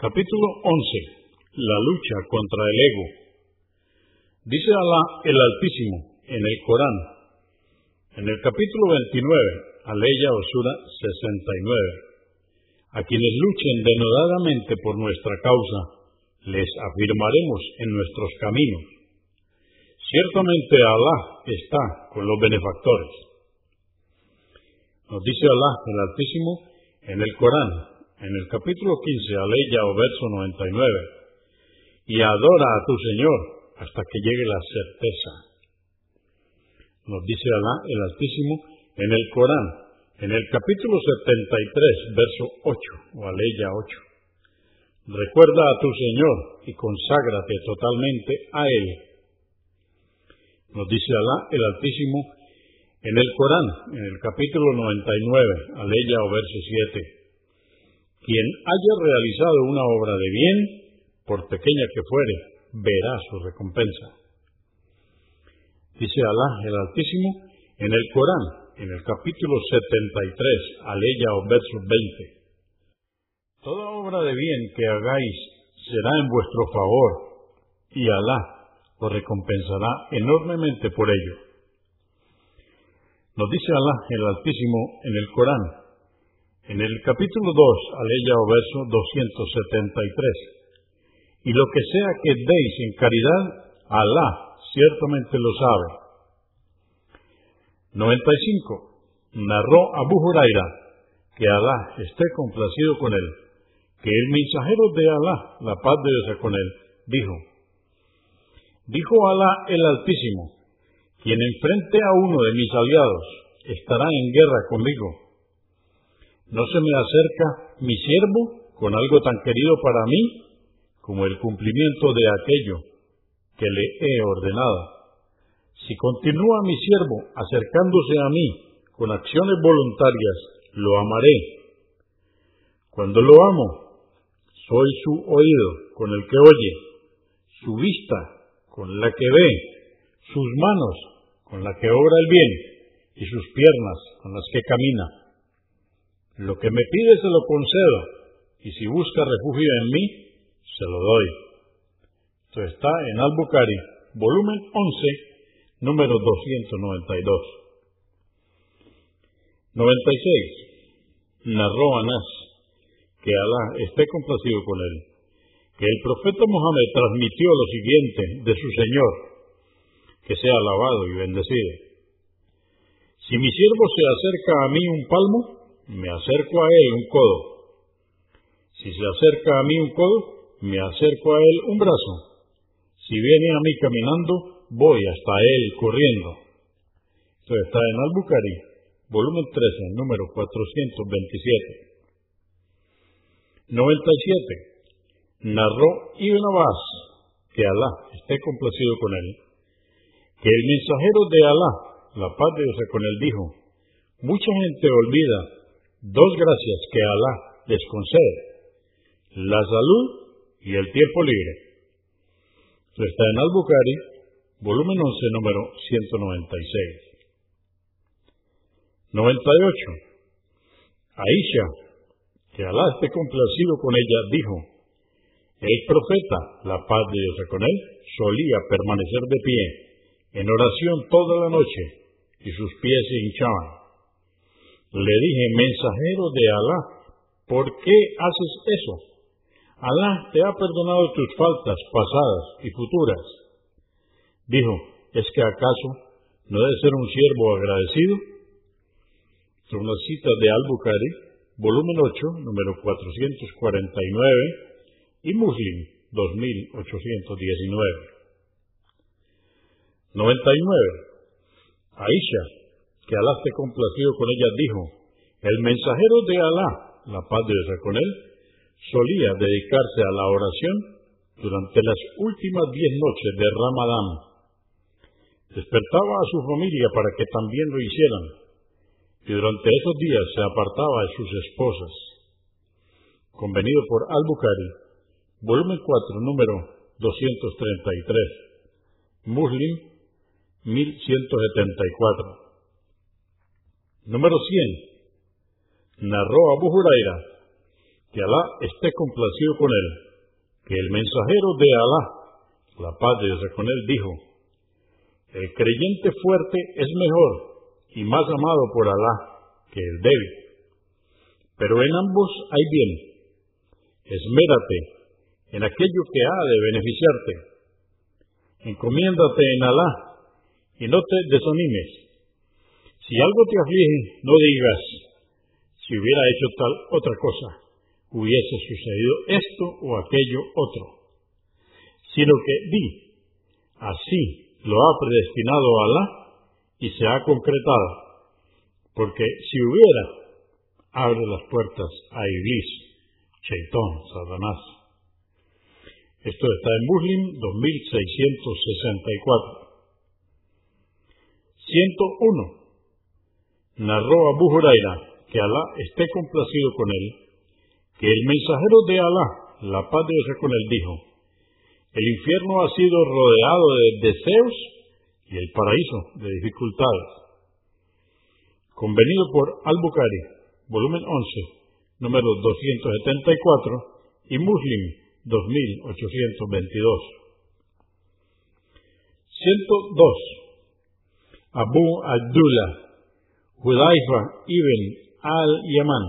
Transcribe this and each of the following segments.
Capítulo 11. La lucha contra el ego. Dice Alá el Altísimo en el Corán, en el capítulo 29, Aleya Osura 69. A quienes luchen denodadamente por nuestra causa, les afirmaremos en nuestros caminos. Ciertamente Alá está con los benefactores. Nos dice Alá el Altísimo en el Corán, en el capítulo 15, aleya o verso 99, y adora a tu Señor hasta que llegue la certeza. Nos dice Alá el Altísimo en el Corán, en el capítulo 73, verso 8, o aleya 8. Recuerda a tu Señor y conságrate totalmente a Él. Nos dice Alá el Altísimo en el Corán, en el capítulo 99, aleya o verso 7. Quien haya realizado una obra de bien, por pequeña que fuere, verá su recompensa. Dice Alá el Altísimo en el Corán, en el capítulo 73, aleya o verso 20. Toda obra de bien que hagáis será en vuestro favor, y Alá os recompensará enormemente por ello. Nos dice Alá el Altísimo en el Corán, en el capítulo 2, aleya o verso 273. Y lo que sea que deis en caridad, Alá ciertamente lo sabe. 95. Narró Abu Huraira, que Alá esté complacido con él, que el mensajero de Alá, la paz de Dios con él, dijo, dijo Alá el Altísimo, quien enfrente a uno de mis aliados estará en guerra conmigo no se me acerca mi siervo con algo tan querido para mí como el cumplimiento de aquello que le he ordenado. Si continúa mi siervo acercándose a mí con acciones voluntarias, lo amaré. Cuando lo amo, soy su oído con el que oye, su vista con la que ve, sus manos con la que obra el bien y sus piernas con las que camina. Lo que me pide se lo concedo, y si busca refugio en mí, se lo doy. Esto está en Al-Bukhari, volumen 11, número 292. 96. Narró Anás, que Alá esté complacido con él, que el profeta Mohammed transmitió lo siguiente de su Señor, que sea alabado y bendecido. Si mi siervo se acerca a mí un palmo, me acerco a él un codo. Si se acerca a mí un codo, me acerco a él un brazo. Si viene a mí caminando, voy hasta él corriendo. Esto está en Albucari, volumen 13, número 427. 97. Narró Ibn Abbas, que Alá esté complacido con él, que el mensajero de Alá, la paz de Dios con él, dijo, mucha gente olvida dos gracias que Alá les concede, la salud y el tiempo libre. Esto está en Al-Bukhari, volumen 11, número 196. 98. Aisha, que Alá esté complacido con ella, dijo, el profeta, la paz de Dios con él, solía permanecer de pie en oración toda la noche y sus pies se hinchaban. Le dije, mensajero de Alá, ¿por qué haces eso? Alá te ha perdonado tus faltas pasadas y futuras. Dijo, ¿es que acaso no debe ser un siervo agradecido? Es una cita de Al-Bukhari, volumen 8, número 449, y Muslim, 2819. 99. Aisha, que Alá esté complacido con ella, dijo, el mensajero de Alá, la paz de Dios con él, solía dedicarse a la oración durante las últimas diez noches de Ramadán. Despertaba a su familia para que también lo hicieran, y durante esos días se apartaba de sus esposas. Convenido por Al-Bukhari, volumen 4, número 233, Muslim 1174. Número 100. Narró Abu Huraira, que Alá esté complacido con él, que el mensajero de Alá, la paz de Dios con él, dijo, el creyente fuerte es mejor y más amado por Alá que el débil. Pero en ambos hay bien. Esmérate en aquello que ha de beneficiarte. Encomiéndate en Alá y no te desanimes. Si algo te aflige, no digas, si hubiera hecho tal otra cosa, hubiese sucedido esto o aquello otro. Sino que di, así lo ha predestinado Alá y se ha concretado. Porque si hubiera, abre las puertas a Iblis, Cheitón, Satanás. Esto está en Muslim 2664. 101. Narró Abu Huraira, que Alá esté complacido con él, que el mensajero de Alá, la paz de Dios con él, dijo, el infierno ha sido rodeado de deseos y el paraíso de dificultades. Convenido por Al-Bukhari, volumen 11, número 274 y Muslim 2822. 102. Abu Abdullah, Hudaifa ibn al-Yaman,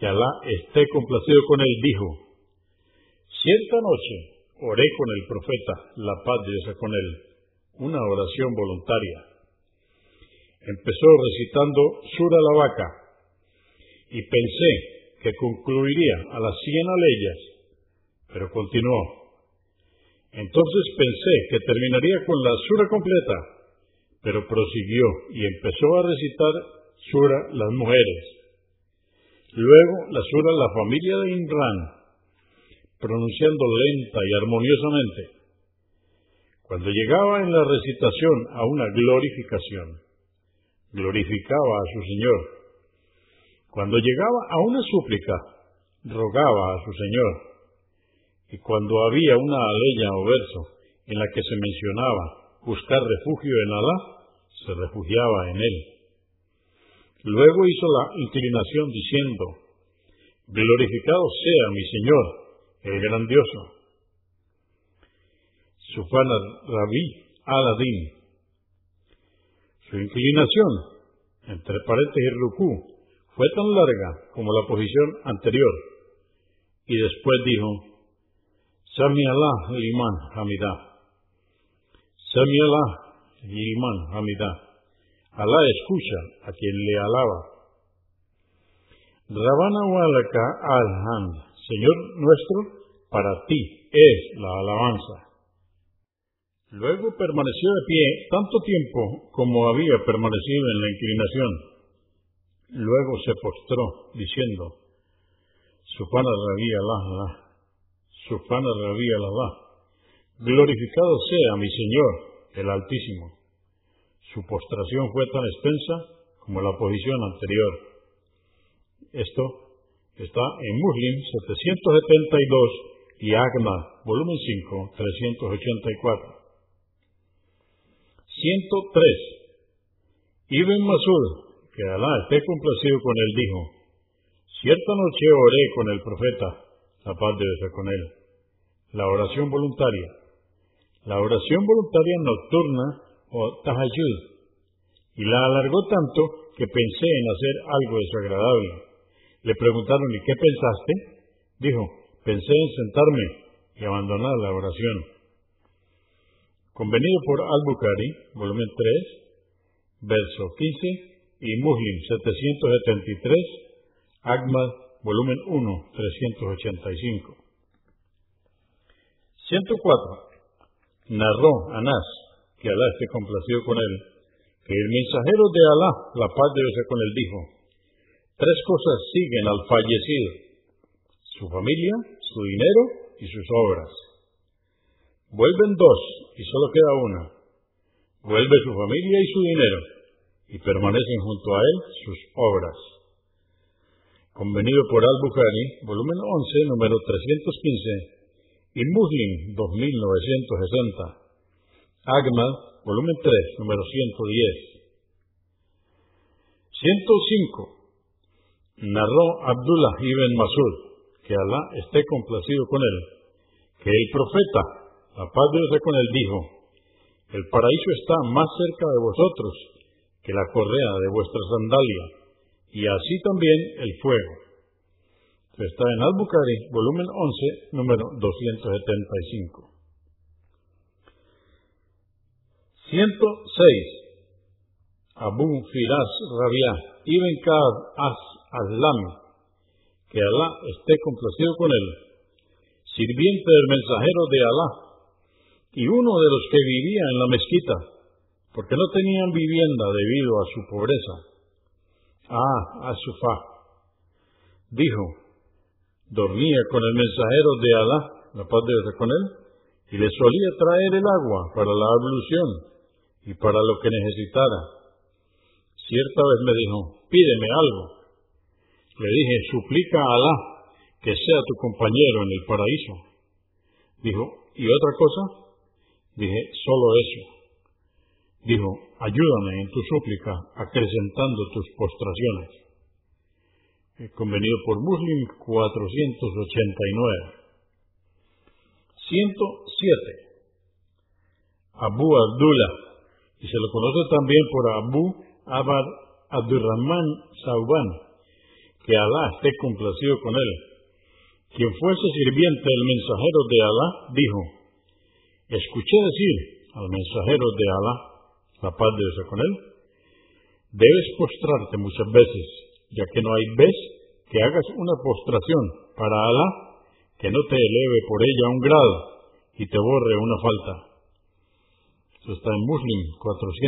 que Alá esté complacido con él, dijo, Cierta noche oré con el profeta, la paz de Dios con él, una oración voluntaria. Empezó recitando Sura la vaca y pensé que concluiría a las cien aleyas, pero continuó. Entonces pensé que terminaría con la Sura completa, pero prosiguió y empezó a recitar Sura las mujeres. Luego la Sura la familia de Imran, pronunciando lenta y armoniosamente. Cuando llegaba en la recitación a una glorificación, glorificaba a su Señor. Cuando llegaba a una súplica, rogaba a su Señor. Y cuando había una aleya o verso en la que se mencionaba buscar refugio en Alá, se refugiaba en él. Luego hizo la inclinación diciendo, Glorificado sea mi Señor, el grandioso. Sufana Rabí Aladín. Su inclinación, entre paréntesis y ruku, fue tan larga como la posición anterior. Y después dijo, Sami Allah liman hamida. Sami Allah liman hamida. Alá escucha a quien le alaba. Rabana walaka al-hand. Señor nuestro, para ti es la alabanza. Luego permaneció de pie tanto tiempo como había permanecido en la inclinación. Luego se postró, diciendo, Sufana Rabí Allah, Sufana Rabí Allah, glorificado sea mi Señor, el Altísimo. Su postración fue tan extensa como la posición anterior. Esto Está en Muslim 772 y Agma, volumen 5, 384. 103. Ibn Masud, que Alá esté complacido con él, dijo, Cierta noche oré con el profeta, la paz debe ser con él. La oración voluntaria. La oración voluntaria nocturna o tahajjud. Y la alargó tanto que pensé en hacer algo desagradable le preguntaron, ¿y qué pensaste? Dijo, pensé en sentarme y abandonar la oración. Convenido por Al-Bukhari, volumen 3, verso 15, y Muslim 773, Ahmad, volumen 1, 385. 104. Narró Anás, que Alá esté complacido con él, que el mensajero de Alá, la paz de Dios con él, dijo, Tres cosas siguen al fallecido. Su familia, su dinero y sus obras. Vuelven dos y solo queda una. Vuelve su familia y su dinero y permanecen junto a él sus obras. Convenido por Al-Bukhari, volumen 11, número 315 y Muslim 2960. Agma, volumen 3, número 110. 105 narró Abdullah ibn Masud, que Alá esté complacido con él, que el profeta, la paz de Dios con él, dijo, el paraíso está más cerca de vosotros que la correa de vuestra sandalia, y así también el fuego. Está en Al-Bukhari, volumen 11, número 275. 106. Abu Firas Rabia Ibn Ka'ab As-Aslami, que Alá esté complacido con él, sirviente del mensajero de Alá, y uno de los que vivía en la mezquita, porque no tenían vivienda debido a su pobreza. Ah, Asufá, dijo, dormía con el mensajero de Alá, la paz de Dios con él, y le solía traer el agua para la ablución y para lo que necesitara. Cierta vez me dijo, pídeme algo. Le dije, suplica a Alá que sea tu compañero en el paraíso. Dijo, ¿y otra cosa? Dije, solo eso. Dijo, ayúdame en tu súplica, acrecentando tus postraciones. He convenido por Muslim 489. 107. Abu Abdullah y se lo conoce también por Abu Abad Abdurrahman Sauban, que Alá esté complacido con él. Quien fuese sirviente del mensajero de Alá dijo, escuché decir al mensajero de Alá, la paz de Dios con él, debes postrarte muchas veces, ya que no hay vez que hagas una postración para Alá que no te eleve por ella un grado y te borre una falta está en Muslim 488.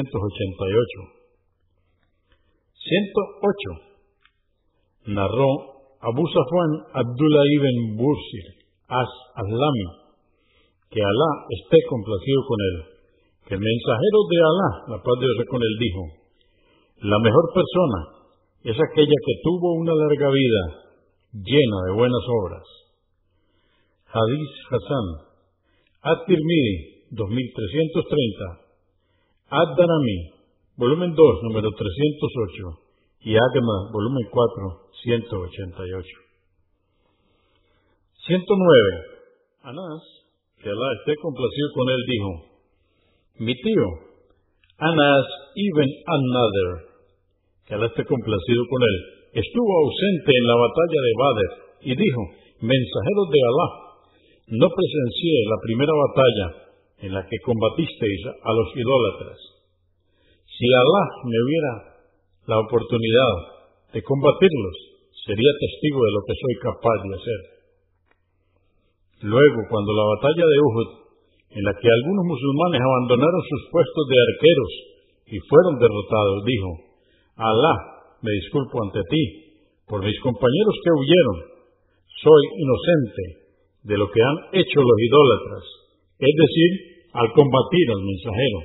108. Narró Abu Safwan Abdullah ibn Bursir As-Aslami, que Alá esté complacido con él, que el mensajero de Alá, la paz de Dios con él, dijo, la mejor persona es aquella que tuvo una larga vida llena de buenas obras. Hadith Hassan, At-Tirmidhi, 2330, Ad-Darami, volumen 2, número 308, y Agma, volumen 4, 188. 109. Anás, que Alá esté complacido con él, dijo, mi tío, Anás ibn Another, que Alá esté complacido con él, estuvo ausente en la batalla de Badr y dijo, mensajero de Alá, no presencié la primera batalla en la que combatisteis a los idólatras. Si Alá me hubiera la oportunidad de combatirlos, sería testigo de lo que soy capaz de hacer. Luego, cuando la batalla de Uhud, en la que algunos musulmanes abandonaron sus puestos de arqueros y fueron derrotados, dijo, Alá, me disculpo ante ti por mis compañeros que huyeron. Soy inocente de lo que han hecho los idólatras, es decir, al combatir al mensajero.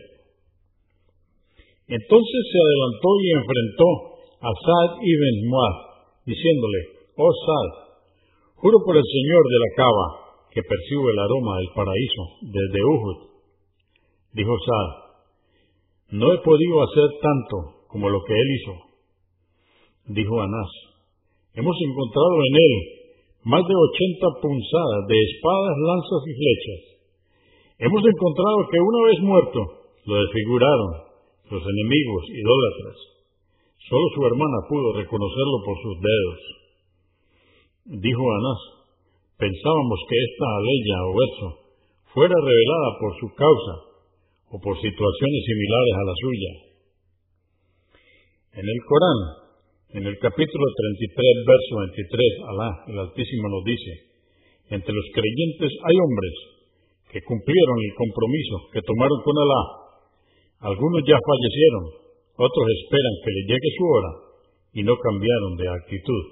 Entonces se adelantó y enfrentó a Saad ibn Muad, diciéndole, Oh Saad, juro por el Señor de la cava, que percibe el aroma del paraíso desde Uhud. Dijo Saad, no he podido hacer tanto como lo que él hizo. Dijo Anás, hemos encontrado en él más de ochenta punzadas de espadas, lanzas y flechas Hemos encontrado que una vez muerto, lo desfiguraron los enemigos idólatras. Solo su hermana pudo reconocerlo por sus dedos. Dijo Anás, pensábamos que esta aleya o verso fuera revelada por su causa o por situaciones similares a la suya. En el Corán, en el capítulo 33, verso 23, Alá, el Altísimo nos dice, entre los creyentes hay hombres que cumplieron el compromiso que tomaron con Alá. Algunos ya fallecieron, otros esperan que les llegue su hora y no cambiaron de actitud.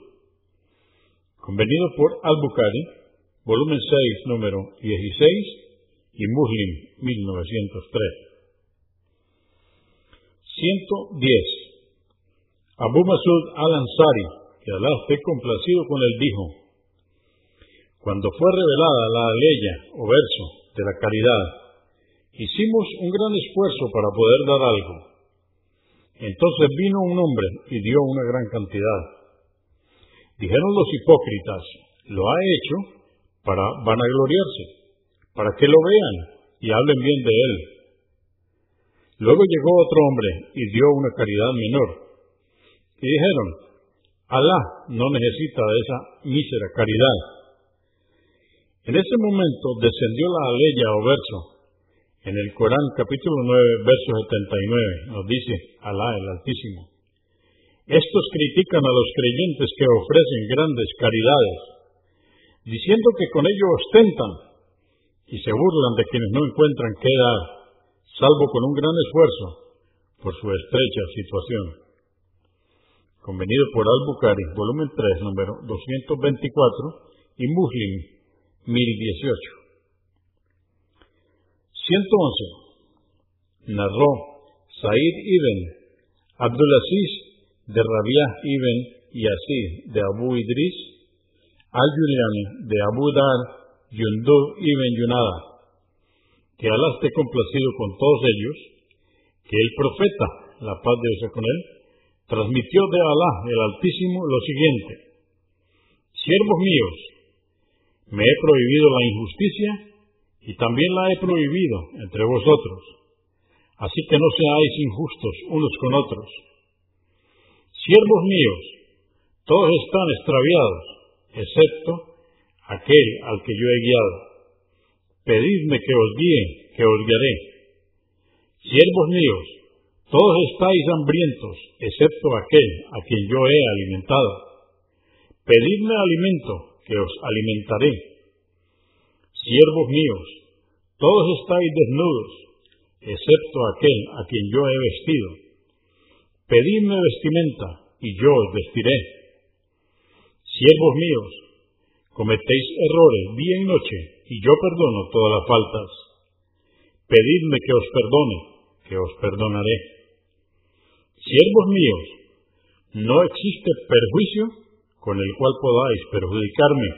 Convenido por Al-Bukhari, volumen 6, número 16 y Muslim 1903. 110. Abu Masud al-Ansari, que Alá esté complacido con él, dijo, cuando fue revelada la ley o verso de la caridad. Hicimos un gran esfuerzo para poder dar algo. Entonces vino un hombre y dio una gran cantidad. Dijeron los hipócritas, Lo ha hecho para vanagloriarse, para que lo vean y hablen bien de él. Luego llegó otro hombre y dio una caridad menor. Y dijeron, Alá no necesita de esa mísera caridad. En ese momento descendió la aleya o verso. En el Corán capítulo 9, verso 79 nos dice Alá el Altísimo. Estos critican a los creyentes que ofrecen grandes caridades, diciendo que con ello ostentan y se burlan de quienes no encuentran qué dar, salvo con un gran esfuerzo por su estrecha situación convenido por Al-Bukhari, volumen 3, número 224, y Muslim, 1018. 111. Narró Said ibn Abdulaziz de Rabiah ibn Yazid de Abu Idris, Al-Juliani de Abu Dar, Yundu ibn Yunada, que Alá esté complacido con todos ellos, que el profeta, la paz de Dios con él, transmitió de Alá el Altísimo lo siguiente, Siervos míos, me he prohibido la injusticia y también la he prohibido entre vosotros, así que no seáis injustos unos con otros. Siervos míos, todos están extraviados, excepto aquel al que yo he guiado. Pedidme que os guíe, que os guiaré. Siervos míos, todos estáis hambrientos, excepto aquel a quien yo he alimentado. Pedidme alimento, que os alimentaré. Siervos míos, todos estáis desnudos, excepto aquel a quien yo he vestido. Pedidme vestimenta, y yo os vestiré. Siervos míos, cometéis errores día y noche, y yo perdono todas las faltas. Pedidme que os perdone, que os perdonaré. Siervos míos, no existe perjuicio con el cual podáis perjudicarme,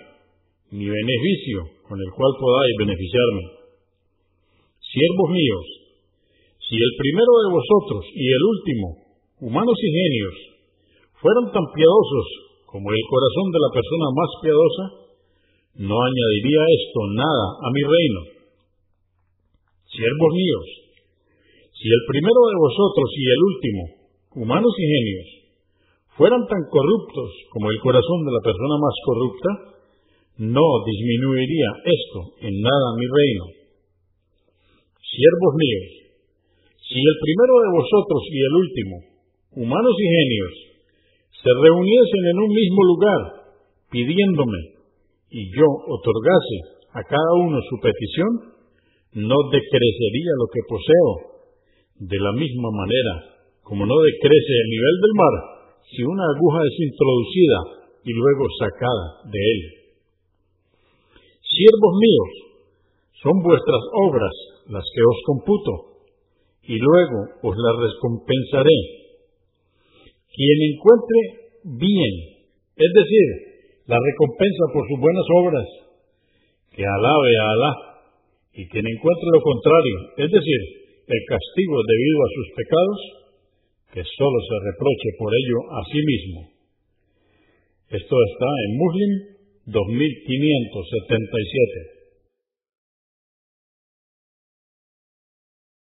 ni beneficio con el cual podáis beneficiarme. Siervos míos, si el primero de vosotros y el último, humanos y genios, fueran tan piadosos como el corazón de la persona más piadosa, no añadiría esto nada a mi reino. Siervos míos, si el primero de vosotros y el último, humanos y genios, fueran tan corruptos como el corazón de la persona más corrupta, no disminuiría esto en nada mi reino. Siervos míos, si el primero de vosotros y el último, humanos y genios, se reuniesen en un mismo lugar pidiéndome y yo otorgase a cada uno su petición, no decrecería lo que poseo. De la misma manera, como no decrece el nivel del mar si una aguja es introducida y luego sacada de él. Siervos míos, son vuestras obras las que os computo, y luego os las recompensaré. Quien encuentre bien, es decir, la recompensa por sus buenas obras, que alabe a Alá, y quien encuentre lo contrario, es decir, el castigo debido a sus pecados, que solo se reproche por ello a sí mismo. Esto está en Muslim 2577.